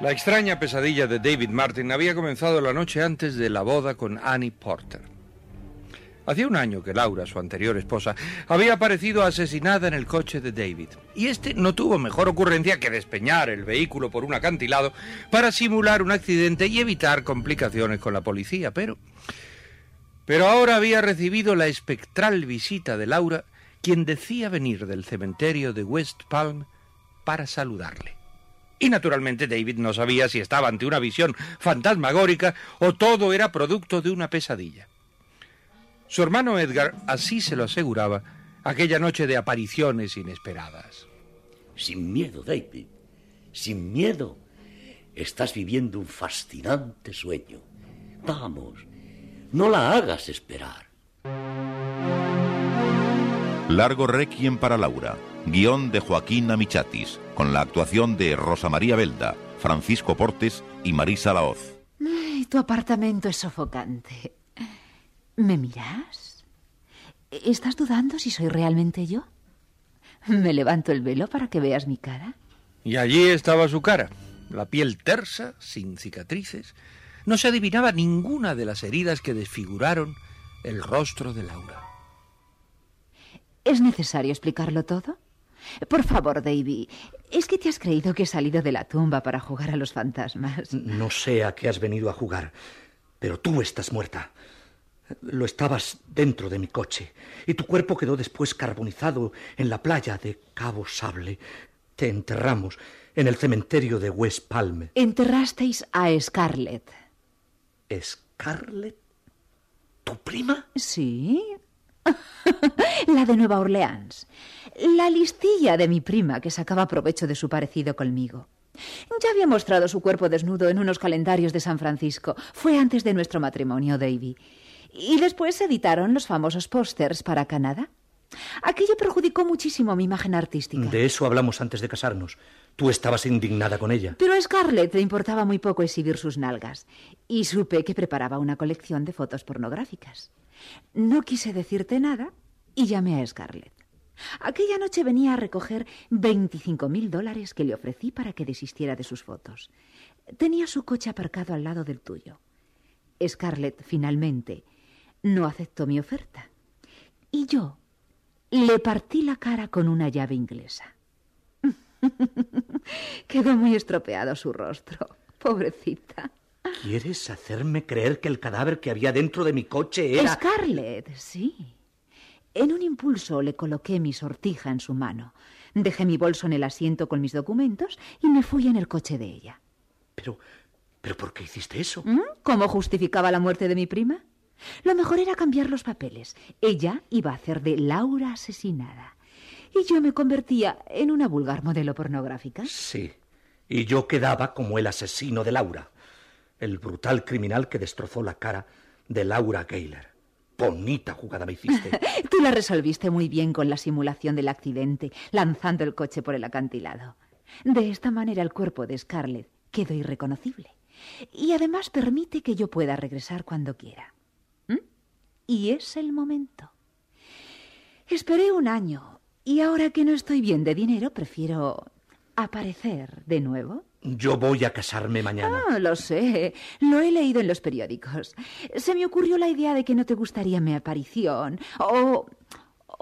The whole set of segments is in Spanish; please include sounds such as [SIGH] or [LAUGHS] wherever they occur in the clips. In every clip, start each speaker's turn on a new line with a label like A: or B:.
A: La extraña pesadilla de David Martin había comenzado la noche antes de la boda con Annie Porter. Hacía un año que Laura, su anterior esposa, había aparecido asesinada en el coche de David. Y este no tuvo mejor ocurrencia que despeñar el vehículo por un acantilado para simular un accidente y evitar complicaciones con la policía. Pero. Pero ahora había recibido la espectral visita de Laura, quien decía venir del cementerio de West Palm para saludarle. Y naturalmente David no sabía si estaba ante una visión fantasmagórica o todo era producto de una pesadilla. Su hermano Edgar así se lo aseguraba aquella noche de apariciones inesperadas.
B: Sin miedo, David. Sin miedo. Estás viviendo un fascinante sueño. Vamos, no la hagas esperar.
C: Largo Requiem para Laura. Guión de Joaquín Amichatis, con la actuación de Rosa María Belda, Francisco Portes y Marisa Laoz.
D: Ay, tu apartamento es sofocante. ¿Me miras? ¿Estás dudando si soy realmente yo? ¿Me levanto el velo para que veas mi cara?
A: Y allí estaba su cara, la piel tersa, sin cicatrices. No se adivinaba ninguna de las heridas que desfiguraron el rostro de Laura.
D: ¿Es necesario explicarlo todo? Por favor, Davy, ¿es que te has creído que he salido de la tumba para jugar a los fantasmas?
E: No sé a qué has venido a jugar, pero tú estás muerta. Lo estabas dentro de mi coche y tu cuerpo quedó después carbonizado en la playa de Cabo Sable. Te enterramos en el cementerio de West Palm.
D: Enterrasteis a Scarlett.
E: ¿Scarlett? ¿Tu prima?
D: Sí. [LAUGHS] la de Nueva Orleans. La listilla de mi prima que sacaba provecho de su parecido conmigo. Ya había mostrado su cuerpo desnudo en unos calendarios de San Francisco. Fue antes de nuestro matrimonio, Davy. Y después se editaron los famosos pósters para Canadá. Aquello perjudicó muchísimo mi imagen artística.
E: De eso hablamos antes de casarnos. Tú estabas indignada con ella.
D: Pero a Scarlett le importaba muy poco exhibir sus nalgas. Y supe que preparaba una colección de fotos pornográficas. No quise decirte nada y llamé a Scarlett. Aquella noche venía a recoger 25 mil dólares que le ofrecí para que desistiera de sus fotos. Tenía su coche aparcado al lado del tuyo. Scarlett, finalmente, no aceptó mi oferta. Y yo le partí la cara con una llave inglesa. [LAUGHS] Quedó muy estropeado su rostro. Pobrecita.
E: ¿Quieres hacerme creer que el cadáver que había dentro de mi coche era...
D: Scarlett, sí. En un impulso le coloqué mi sortija en su mano. Dejé mi bolso en el asiento con mis documentos y me fui en el coche de ella.
E: Pero... ¿Pero por qué hiciste eso?
D: ¿Mm? ¿Cómo justificaba la muerte de mi prima? Lo mejor era cambiar los papeles. Ella iba a hacer de Laura asesinada. Y yo me convertía en una vulgar modelo pornográfica.
E: Sí. Y yo quedaba como el asesino de Laura. El brutal criminal que destrozó la cara de Laura Gayler. Bonita jugada me hiciste. [LAUGHS]
D: Tú la resolviste muy bien con la simulación del accidente, lanzando el coche por el acantilado. De esta manera el cuerpo de Scarlett quedó irreconocible. Y además permite que yo pueda regresar cuando quiera. ¿Mm? Y es el momento. Esperé un año y ahora que no estoy bien de dinero, prefiero aparecer de nuevo.
E: Yo voy a casarme mañana.
D: Ah, lo sé. Lo he leído en los periódicos. Se me ocurrió la idea de que no te gustaría mi aparición. O.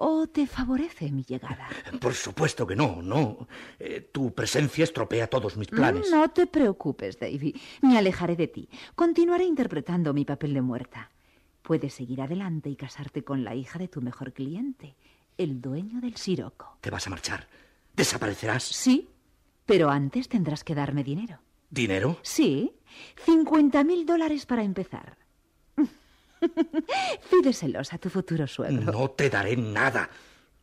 D: ¿O te favorece mi llegada?
E: Por supuesto que no, no. Eh, tu presencia estropea todos mis planes.
D: No te preocupes, Davy. Me alejaré de ti. Continuaré interpretando mi papel de muerta. Puedes seguir adelante y casarte con la hija de tu mejor cliente, el dueño del Siroco.
E: ¿Te vas a marchar? ¿Desaparecerás?
D: Sí, pero antes tendrás que darme dinero.
E: ¿Dinero?
D: Sí, cincuenta mil dólares para empezar. [LAUGHS] Pídeselos a tu futuro suegro.
E: No te daré nada.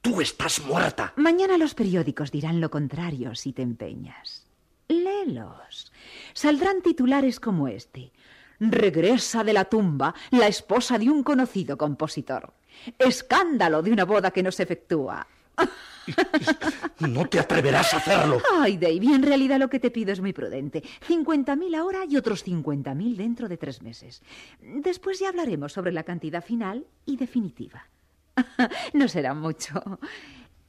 E: Tú estás muerta.
D: Mañana los periódicos dirán lo contrario si te empeñas. Léelos. Saldrán titulares como este. Regresa de la tumba la esposa de un conocido compositor. Escándalo de una boda que no se efectúa. [LAUGHS]
E: No te atreverás a hacerlo.
D: Ay, Davy, en realidad lo que te pido es muy prudente. Cincuenta mil ahora y otros cincuenta mil dentro de tres meses. Después ya hablaremos sobre la cantidad final y definitiva. [LAUGHS] No será mucho.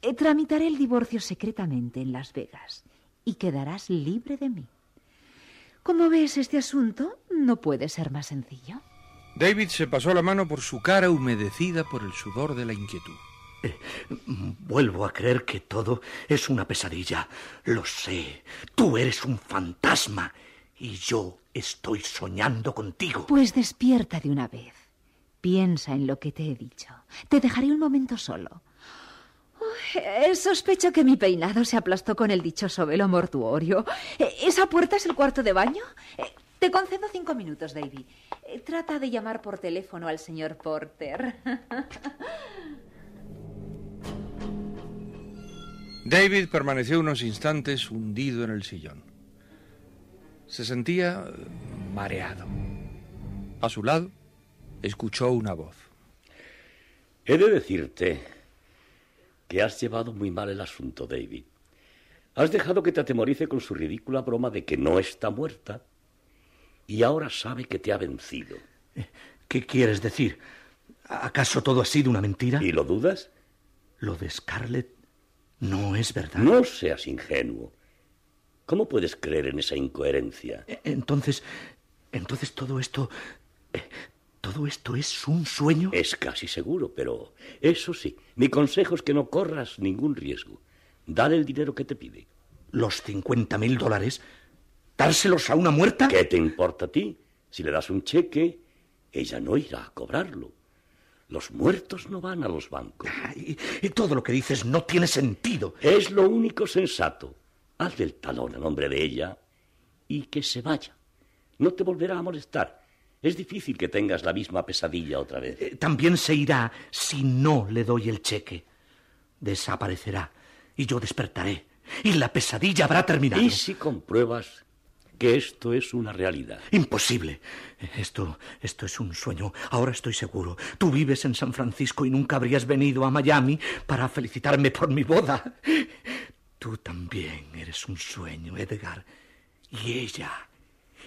D: Eh, Tramitaré el divorcio secretamente en Las Vegas y quedarás libre de mí. Como ves, este asunto no puede ser más sencillo.
A: David se pasó la mano por su cara humedecida por el sudor de la inquietud.
E: Vuelvo a creer que todo es una pesadilla. Lo sé. Tú eres un fantasma y yo estoy soñando contigo.
D: Pues despierta de una vez. Piensa en lo que te he dicho. Te dejaré un momento solo. Sospecho que mi peinado se aplastó con el dichoso velo mortuorio. Eh, ¿Esa puerta es el cuarto de baño? Eh, Te concedo cinco minutos, Davy. Eh, Trata de llamar por teléfono al señor Porter. [LAUGHS]
A: David permaneció unos instantes hundido en el sillón. Se sentía mareado. A su lado escuchó una voz.
B: He de decirte que has llevado muy mal el asunto, David. Has dejado que te atemorice con su ridícula broma de que no está muerta y ahora sabe que te ha vencido.
E: ¿Qué quieres decir? ¿Acaso todo ha sido una mentira?
B: ¿Y lo dudas?
E: Lo de Scarlett no es verdad.
B: No seas ingenuo. ¿Cómo puedes creer en esa incoherencia?
E: E- Entonces, entonces todo esto, eh, todo esto es un sueño.
B: Es casi seguro, pero eso sí, mi consejo es que no corras ningún riesgo. Dale el dinero que te pide.
E: Los cincuenta mil dólares, dárselos a una muerta.
B: ¿Qué te importa a ti? Si le das un cheque, ella no irá a cobrarlo. Los muertos no van a los bancos.
E: Y, y todo lo que dices no tiene sentido.
B: Es lo único sensato. Hazle el talón a nombre de ella y que se vaya. No te volverá a molestar. Es difícil que tengas la misma pesadilla otra vez.
E: Eh, También se irá si no le doy el cheque. Desaparecerá y yo despertaré y la pesadilla habrá terminado.
B: ¿Y si compruebas que esto es una realidad?
E: Imposible. Esto, esto es un sueño. Ahora estoy seguro. Tú vives en San Francisco y nunca habrías venido a Miami para felicitarme por mi boda. Tú también eres un sueño, Edgar. Y ella,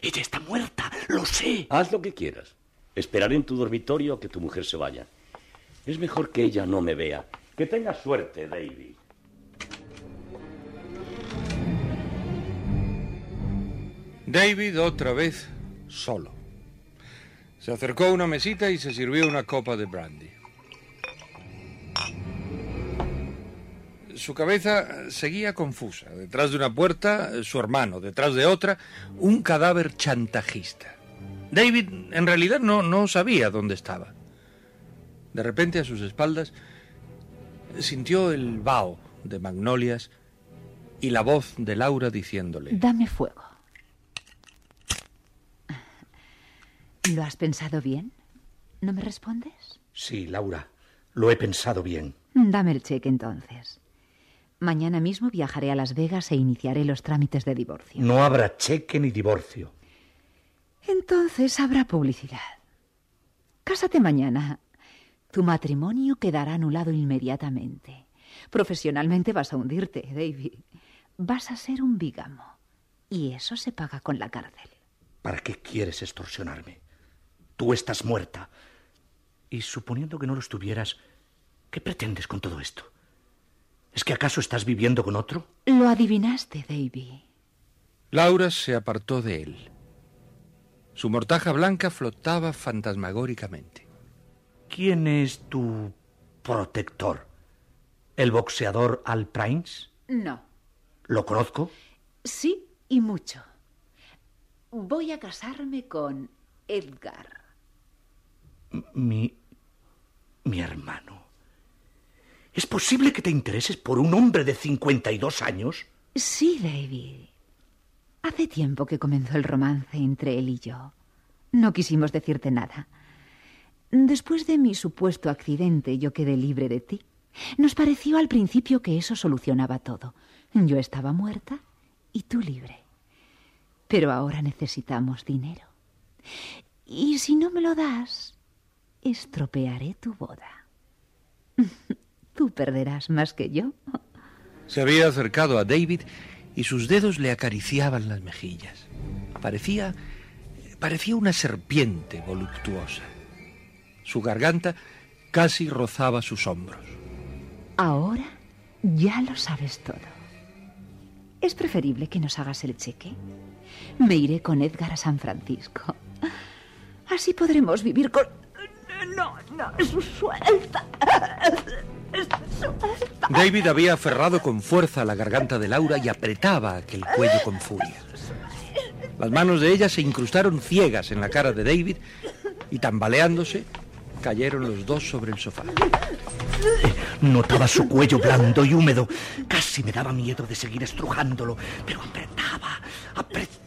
E: ella está muerta, lo sé.
B: Haz lo que quieras. Esperaré en tu dormitorio a que tu mujer se vaya. Es mejor que ella no me vea. Que tengas suerte, David.
A: David otra vez solo. Se acercó a una mesita y se sirvió una copa de brandy. Su cabeza seguía confusa. Detrás de una puerta, su hermano. Detrás de otra, un cadáver chantajista. David en realidad no, no sabía dónde estaba. De repente a sus espaldas sintió el vaho de magnolias y la voz de Laura diciéndole...
D: Dame fuego. ¿Lo has pensado bien? ¿No me respondes?
E: Sí, Laura, lo he pensado bien.
D: Dame el cheque entonces. Mañana mismo viajaré a Las Vegas e iniciaré los trámites de divorcio.
E: No habrá cheque ni divorcio.
D: Entonces habrá publicidad. Cásate mañana. Tu matrimonio quedará anulado inmediatamente. Profesionalmente vas a hundirte, David. Vas a ser un bígamo. Y eso se paga con la cárcel.
E: ¿Para qué quieres extorsionarme? Tú estás muerta. Y suponiendo que no lo estuvieras, ¿Qué pretendes con todo esto? ¿Es que acaso estás viviendo con otro?
D: Lo adivinaste, Davy.
A: Laura se apartó de él. Su mortaja blanca flotaba fantasmagóricamente.
E: ¿Quién es tu protector? ¿El boxeador Al Prince?
D: No.
E: ¿Lo conozco?
D: Sí, y mucho. Voy a casarme con Edgar.
E: Mi. mi hermano. ¿Es posible que te intereses por un hombre de 52 años?
D: Sí, David. Hace tiempo que comenzó el romance entre él y yo. No quisimos decirte nada. Después de mi supuesto accidente, yo quedé libre de ti. Nos pareció al principio que eso solucionaba todo. Yo estaba muerta y tú libre. Pero ahora necesitamos dinero. Y si no me lo das, estropearé tu boda. [LAUGHS] Tú perderás más que yo.
A: Se había acercado a David y sus dedos le acariciaban las mejillas. Parecía parecía una serpiente voluptuosa. Su garganta casi rozaba sus hombros.
D: Ahora ya lo sabes todo. Es preferible que nos hagas el cheque. Me iré con Edgar a San Francisco. Así podremos vivir con... No, no, suelta. Suelta.
A: David había aferrado con fuerza la garganta de Laura y apretaba aquel cuello con furia. Las manos de ella se incrustaron ciegas en la cara de David y tambaleándose cayeron los dos sobre el sofá.
E: Notaba su cuello blando y húmedo. Casi me daba miedo de seguir estrujándolo, pero apretaba, apretaba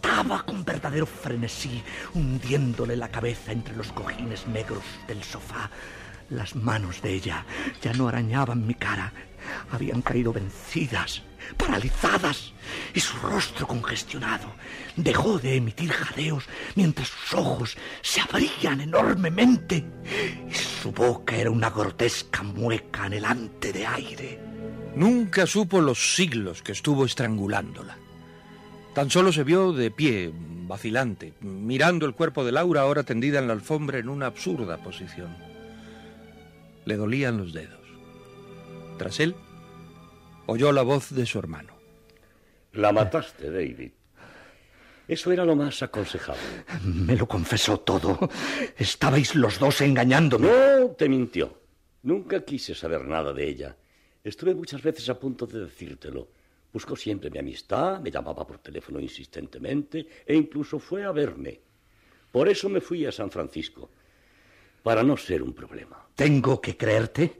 E: con verdadero frenesí, hundiéndole la cabeza entre los cojines negros del sofá. Las manos de ella ya no arañaban mi cara, habían caído vencidas, paralizadas, y su rostro congestionado dejó de emitir jadeos mientras sus ojos se abrían enormemente y su boca era una grotesca mueca anhelante de aire.
A: Nunca supo los siglos que estuvo estrangulándola. Tan solo se vio de pie, vacilante, mirando el cuerpo de Laura ahora tendida en la alfombra en una absurda posición. Le dolían los dedos. Tras él, oyó la voz de su hermano.
B: La mataste, David. Eso era lo más aconsejable.
E: Me lo confesó todo. Estabais los dos engañándome.
B: No, te mintió. Nunca quise saber nada de ella. Estuve muchas veces a punto de decírtelo. Buscó siempre mi amistad, me llamaba por teléfono insistentemente e incluso fue a verme. Por eso me fui a San Francisco, para no ser un problema.
E: ¿Tengo que creerte?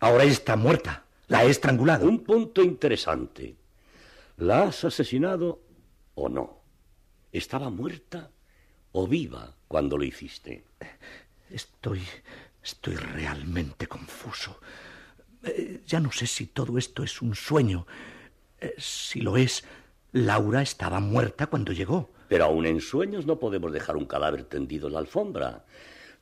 E: Ahora está muerta. La he estrangulado.
B: Un punto interesante. ¿La has asesinado o no? ¿Estaba muerta o viva cuando lo hiciste?
E: Estoy. estoy realmente confuso. Eh, ya no sé si todo esto es un sueño. Eh, si lo es, Laura estaba muerta cuando llegó.
B: Pero aún en sueños no podemos dejar un cadáver tendido en la alfombra.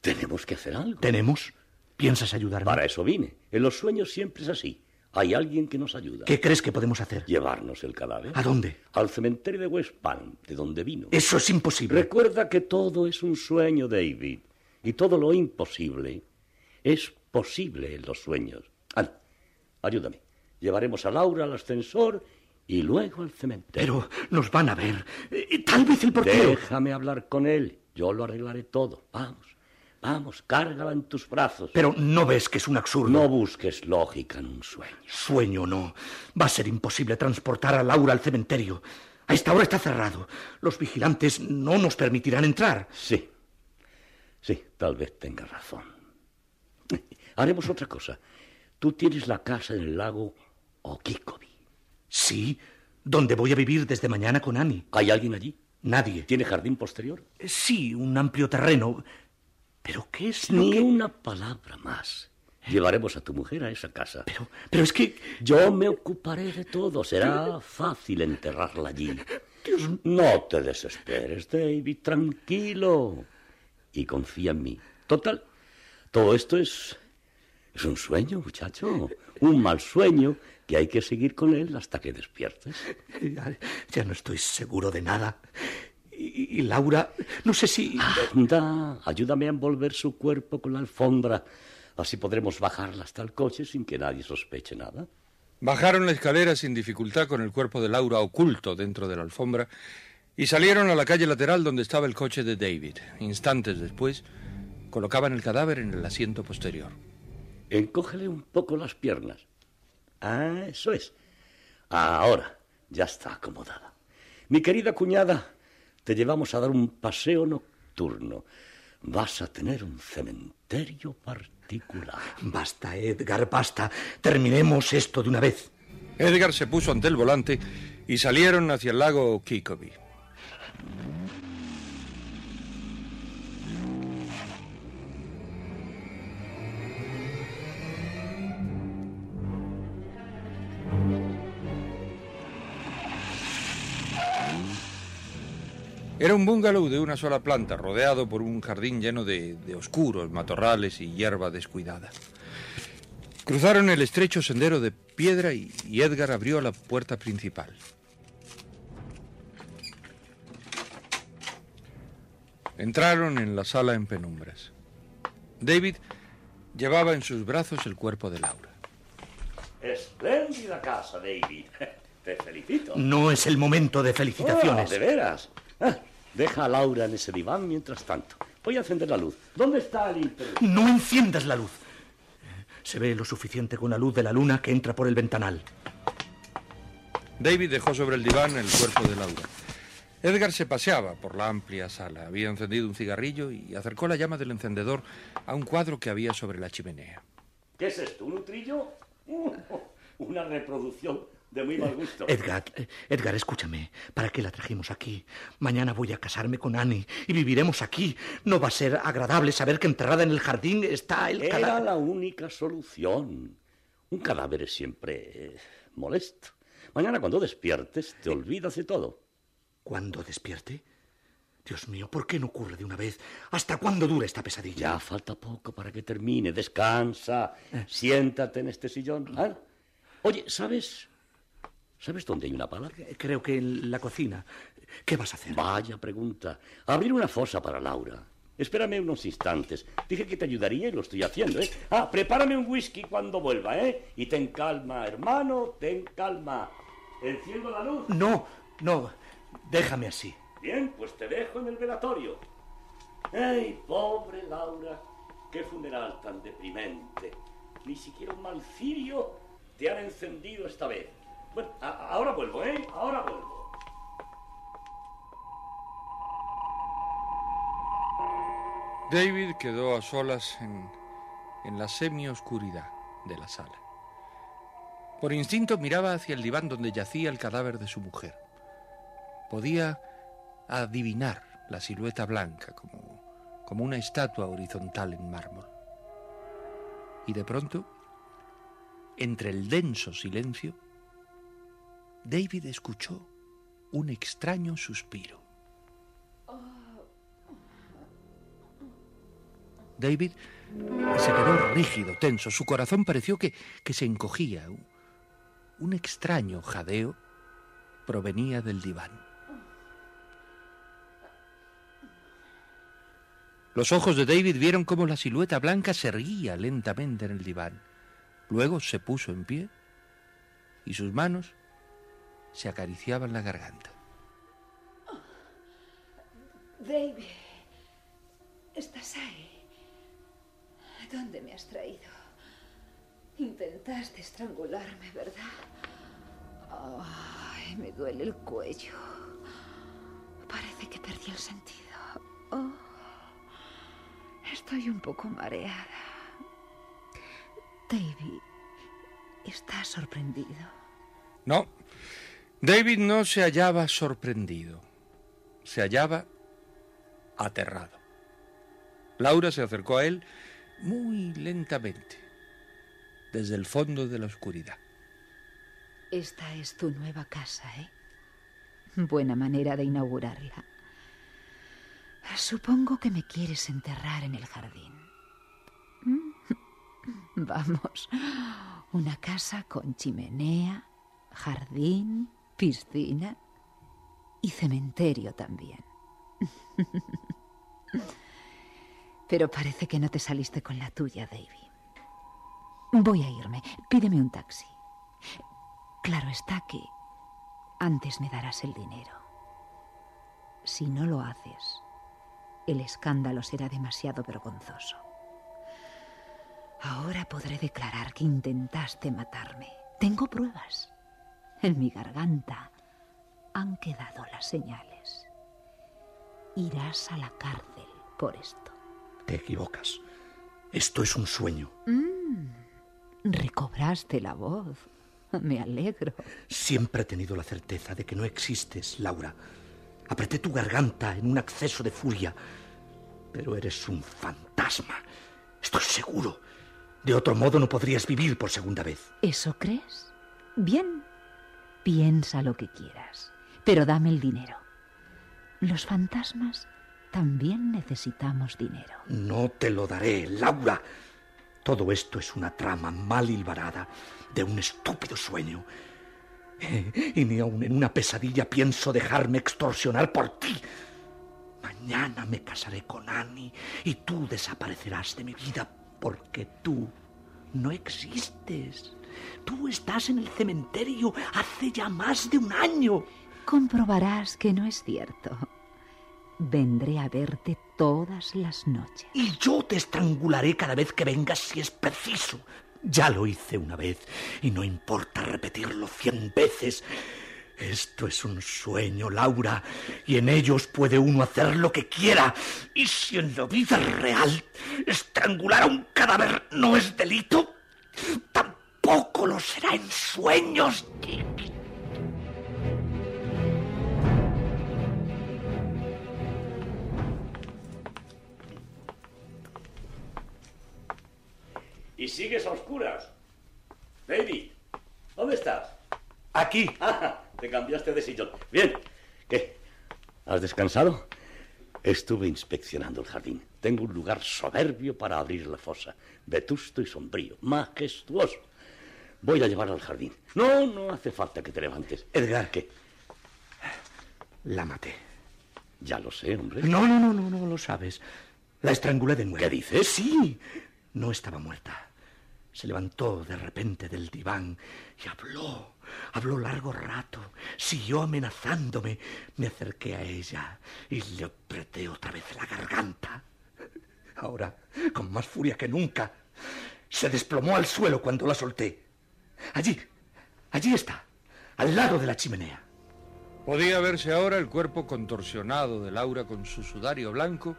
B: Tenemos que hacer algo.
E: ¿Tenemos? ¿Piensas ayudarme?
B: Para eso vine. En los sueños siempre es así. Hay alguien que nos ayuda.
E: ¿Qué crees que podemos hacer?
B: Llevarnos el cadáver.
E: ¿A dónde?
B: Al cementerio de West Palm, de donde vino.
E: Eso es imposible.
B: Recuerda que todo es un sueño, David. Y todo lo imposible es posible en los sueños. Anda, ayúdame. Llevaremos a Laura al ascensor y luego al cementerio.
E: Pero nos van a ver. Eh, Tal vez el portero.
B: Déjame hablar con él. Yo lo arreglaré todo. Vamos. Vamos, cárgala en tus brazos.
E: Pero no ves que es un absurdo.
B: No busques lógica en un sueño.
E: Sueño no. Va a ser imposible transportar a Laura al cementerio. A esta hora está cerrado. Los vigilantes no nos permitirán entrar.
B: Sí. Sí, tal vez tengas razón. [LAUGHS] Haremos otra cosa. Tú tienes la casa en el lago Okikobi.
E: Sí, donde voy a vivir desde mañana con Annie.
B: ¿Hay alguien allí?
E: Nadie.
B: ¿Tiene jardín posterior?
E: Sí, un amplio terreno. ¿Pero qué es lo
B: Ni
E: que...?
B: una palabra más. Llevaremos a tu mujer a esa casa.
E: Pero, pero es que...
B: Yo me ocuparé de todo. Será fácil enterrarla allí. No te desesperes, David. Tranquilo. Y confía en mí. Total, todo esto es... Es un sueño, muchacho. Un mal sueño que hay que seguir con él hasta que despiertes. [LAUGHS]
E: Ya, ya no estoy seguro de nada. Y, y Laura, no sé si...
B: Anda, ayúdame a envolver su cuerpo con la alfombra Así podremos bajarla hasta el coche sin que nadie sospeche nada.
A: Bajaron la escalera sin dificultad con el cuerpo de Laura oculto dentro de la alfombra y salieron a la calle lateral donde estaba el coche de David. Instantes después, colocaban el cadáver en el asiento posterior.
B: Encógele un poco las piernas. Ah, eso es. Ahora ya está acomodada. Mi querida cuñada, te llevamos a dar un paseo nocturno. Vas a tener un cementerio particular.
E: Basta, Edgar, basta. Terminemos esto de una vez.
A: Edgar se puso ante el volante y salieron hacia el lago Kikobi. Era un bungalow de una sola planta, rodeado por un jardín lleno de, de, oscuros matorrales y hierba descuidada. Cruzaron el estrecho sendero de piedra y, y Edgar abrió la puerta principal. Entraron en la sala en penumbras. David llevaba en sus brazos el cuerpo de Laura.
B: Espléndida casa, David. [LAUGHS] Te felicito.
E: No es el momento de felicitaciones.
B: Oh, de veras. Ah, deja a Laura en ese diván mientras tanto. Voy a encender la luz. ¿Dónde está el interruptor?
E: No enciendas la luz. Se ve lo suficiente con la luz de la luna que entra por el ventanal.
A: David dejó sobre el diván el cuerpo de Laura. Edgar se paseaba por la amplia sala. Había encendido un cigarrillo y acercó la llama del encendedor a un cuadro que había sobre la chimenea.
B: ¿Qué es esto? ¿Un trillo? Uh, [LAUGHS] una reproducción de muy mal gusto.
E: Edgar, Edgar, escúchame. ¿Para qué la trajimos aquí? Mañana voy a casarme con Annie y viviremos aquí. No va a ser agradable saber que enterrada en el jardín está el
B: Era
E: cadáver.
B: la única solución. Un cadáver es siempre eh, molesto. Mañana cuando despiertes te olvidas de todo.
E: ¿Cuándo despierte? Dios mío, ¿por qué no ocurre de una vez? ¿Hasta cuándo dura esta pesadilla?
B: Ya falta poco para que termine. Descansa. Siéntate en este sillón. ¿ah? Oye, ¿sabes? ¿Sabes dónde hay una pala?
E: Creo que en la cocina. ¿Qué vas a hacer?
B: Vaya pregunta. Abrir una fosa para Laura. Espérame unos instantes. Dije que te ayudaría y lo estoy haciendo, ¿eh? Ah, prepárame un whisky cuando vuelva, ¿eh? Y ten calma, hermano, ten calma. ¿Enciendo la luz?
E: No, no. Déjame así.
B: Bien, pues te dejo en el velatorio. ¡Ay, pobre Laura! ¡Qué funeral tan deprimente! Ni siquiera un mal cirio te han encendido esta vez. Bueno, ahora vuelvo, ¿eh? Ahora vuelvo.
A: David quedó a solas en, en la semioscuridad de la sala. Por instinto miraba hacia el diván donde yacía el cadáver de su mujer. Podía adivinar la silueta blanca como, como una estatua horizontal en mármol. Y de pronto, entre el denso silencio, David escuchó un extraño suspiro. David se quedó rígido, tenso. Su corazón pareció que, que se encogía. Un, extraño jadeo provenía del diván. Los ojos de David vieron cómo la silueta blanca se erguía lentamente en el diván. Luego se puso en pie y sus manos se acariciaban la garganta.
D: David, ¿estás ahí? ¿Dónde me has traído? Intentaste estrangularme, ¿verdad? Ay, me duele el cuello. Parece que perdí el sentido. Oh, estoy un poco mareada. David, ¿estás sorprendido?
A: No, David no se hallaba sorprendido, se hallaba aterrado. Laura se acercó a él muy lentamente, desde el fondo de la oscuridad.
D: Esta es tu nueva casa, ¿eh? Buena manera de inaugurarla. Supongo que me quieres enterrar en el jardín. [LAUGHS] Vamos, una casa con chimenea, jardín, piscina y cementerio también. [LAUGHS] Pero parece que no te saliste con la tuya, David. Voy a irme. Pídeme un taxi. Claro está que antes me darás el dinero. Si no lo haces, el escándalo será demasiado vergonzoso. Ahora podré declarar que intentaste matarme. Tengo pruebas. En mi garganta han quedado las señales. Irás a la cárcel por esto.
E: Te equivocas. Esto es un sueño.
D: Recobraste la voz. Me alegro.
E: Siempre he tenido la certeza de que no existes, Laura. Apreté tu garganta en un acceso de furia. Pero eres un fantasma. Estoy seguro. De otro modo no podrías vivir por segunda vez.
D: ¿Eso crees? Bien. Piensa lo que quieras. Pero dame el dinero. Los fantasmas también necesitamos dinero.
E: No te lo daré, Laura. Todo esto es una trama mal hilvanada de un estúpido sueño. Eh, Y ni aun en una pesadilla pienso dejarme extorsionar por ti. Mañana me casaré con Annie y tú desaparecerás de mi vida porque tú no existes. Tú estás en el cementerio hace ya más de un año.
D: Comprobarás que no es cierto. Vendré a verte todas las noches.
E: Y yo te estrangularé cada vez que vengas si es preciso. Ya lo hice una vez y no importa repetirlo cien veces. Esto es un sueño, Laura, y en ellos puede uno hacer lo que quiera. Y si en la vida real estrangular a un cadáver no es delito, tampoco lo será en sueños.
B: Y sigues a oscuras. David, ¿dónde estás?
E: Aquí.
B: Ah, te cambiaste de sillón. Bien. ¿Qué? ¿Has descansado? Estuve inspeccionando el jardín. Tengo un lugar soberbio para abrir la fosa. Vetusto y sombrío. Majestuoso. Voy a llevarla al jardín. No, no hace falta que te levantes.
E: Edgar,
B: ¿Qué?
E: La maté.
B: Ya lo sé, hombre.
E: No, no, no, no, no lo sabes. La estrangulé de nuevo.
B: ¿Qué dices?
E: Sí. No estaba muerta. Se levantó de repente del diván y habló. Habló largo rato. Siguió amenazándome. Me acerqué a ella y le apreté otra vez la garganta. Ahora, con más furia que nunca, se desplomó al suelo cuando la solté. Allí, allí está, al lado de la chimenea.
A: Podía verse ahora el cuerpo contorsionado de Laura con su sudario blanco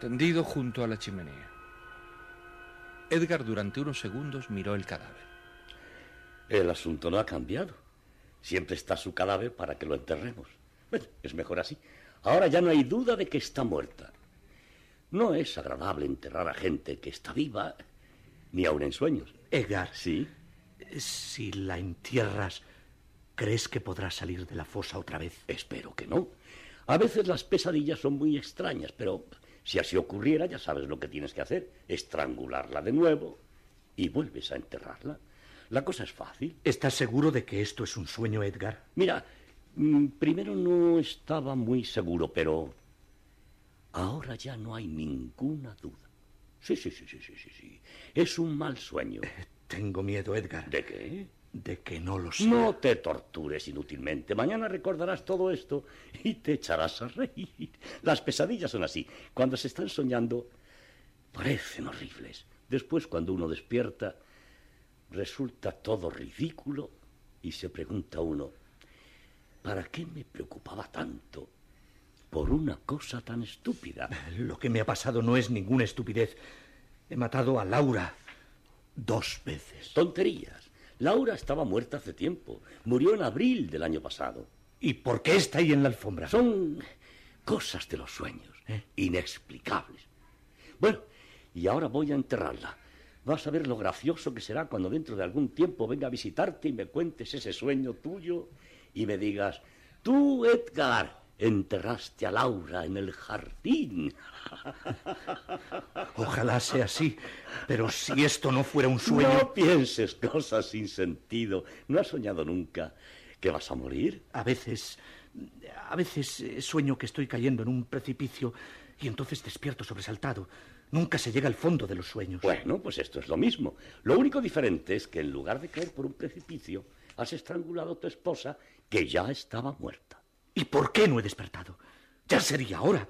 A: tendido junto a la chimenea. Edgar durante unos segundos miró el cadáver.
B: El asunto no ha cambiado. Siempre está su cadáver para que lo enterremos. Bueno, es mejor así. Ahora ya no hay duda de que está muerta. No es agradable enterrar a gente que está viva, ni aun en sueños.
E: Edgar,
B: Sí.
E: Si la entierras, ¿crees que podrá salir de la fosa otra vez?
B: Espero que no. A veces las pesadillas son muy extrañas, pero si así ocurriera, ya sabes lo que tienes que hacer. Estrangularla de nuevo y vuelves a enterrarla. La cosa es fácil.
E: ¿Estás seguro de que esto es un sueño, Edgar?
B: Mira, mm, primero no estaba muy seguro, pero ahora ya no hay ninguna duda. Sí, sí, sí, sí, sí, sí, sí. Es un mal sueño.
E: Tengo miedo, Edgar.
B: ¿De qué?
E: De que no lo sea.
B: No te tortures inútilmente. Mañana recordarás todo esto y te echarás a reír. Las pesadillas son así. Cuando se están soñando, parecen horribles. Después, cuando uno despierta, resulta todo ridículo y se pregunta uno, ¿para qué me preocupaba tanto por una cosa tan estúpida?
E: Lo que me ha pasado no es ninguna estupidez. He matado a Laura dos veces.
B: Tonterías. Laura estaba muerta hace tiempo. Murió en abril del año pasado.
E: ¿Y por qué está ahí en la alfombra?
B: Son cosas de los sueños,
E: ¿Eh?
B: inexplicables. Bueno, y ahora voy a enterrarla. Vas a ver lo gracioso que será cuando dentro de algún tiempo venga a visitarte y me cuentes ese sueño tuyo y me digas, tú, Edgar, enterraste a Laura en el jardín. [LAUGHS]
E: Ojalá sea así. Pero si esto no fuera un sueño...
B: No pienses cosas sin sentido. ¿No has soñado nunca que vas a morir?
E: A veces... A veces eh, sueño que estoy cayendo en un precipicio y entonces despierto sobresaltado. Nunca se llega al fondo de los sueños.
B: Bueno, pues esto es lo mismo. Lo único diferente es que en lugar de caer por un precipicio, has estrangulado a tu esposa, que ya estaba muerta.
E: ¿Y por qué no he despertado? Ya sería hora.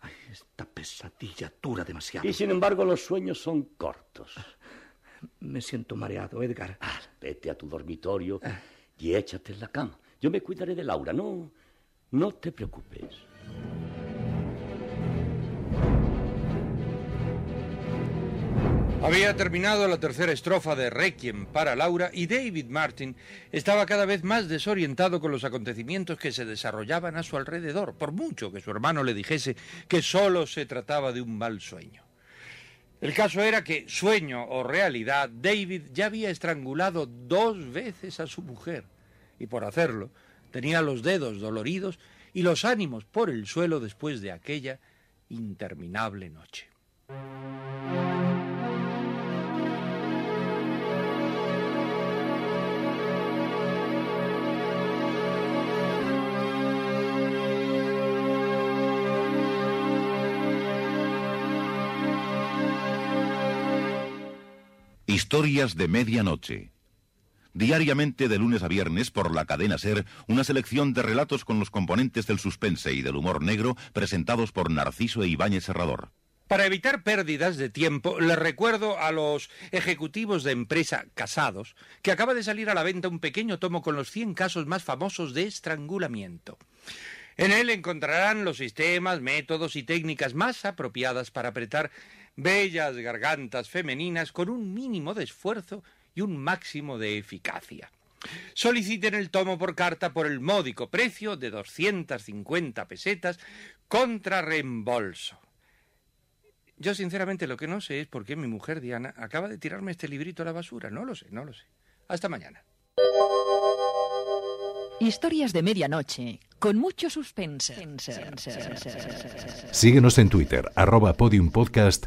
E: Ay, esta pesadilla dura demasiado.
B: Y sin embargo, los sueños son cortos.
E: Me siento mareado, Edgar.
B: Ah, vete a tu dormitorio y échate en la cama. Yo me cuidaré de Laura. No, no te preocupes.
A: Había terminado la tercera estrofa de Requiem para Laura y David Martin estaba cada vez más desorientado con los acontecimientos que se desarrollaban a su alrededor, por mucho que su hermano le dijese que solo se trataba de un mal sueño. El caso era que, sueño o realidad, David ya había estrangulado dos veces a su mujer y por hacerlo tenía los dedos doloridos y los ánimos por el suelo después de aquella interminable noche.
C: Historias de Medianoche. Diariamente de lunes a viernes por la cadena Ser, una selección de relatos con los componentes del suspense y del humor negro presentados por Narciso e Ibáñez Serrador.
A: Para evitar pérdidas de tiempo, les recuerdo a los ejecutivos de empresa casados que acaba de salir a la venta un pequeño tomo con los 100 casos más famosos de estrangulamiento. En él encontrarán los sistemas, métodos y técnicas más apropiadas para apretar bellas gargantas femeninas con un mínimo de esfuerzo y un máximo de eficacia. Soliciten el tomo por carta por el módico precio de 250 pesetas contra reembolso. Yo sinceramente lo que no sé es por qué mi mujer Diana acaba de tirarme este librito a la basura. No lo sé, no lo sé. Hasta mañana.
F: Historias de medianoche, con mucho suspense.
G: Síguenos en Twitter, arroba podiumpodcast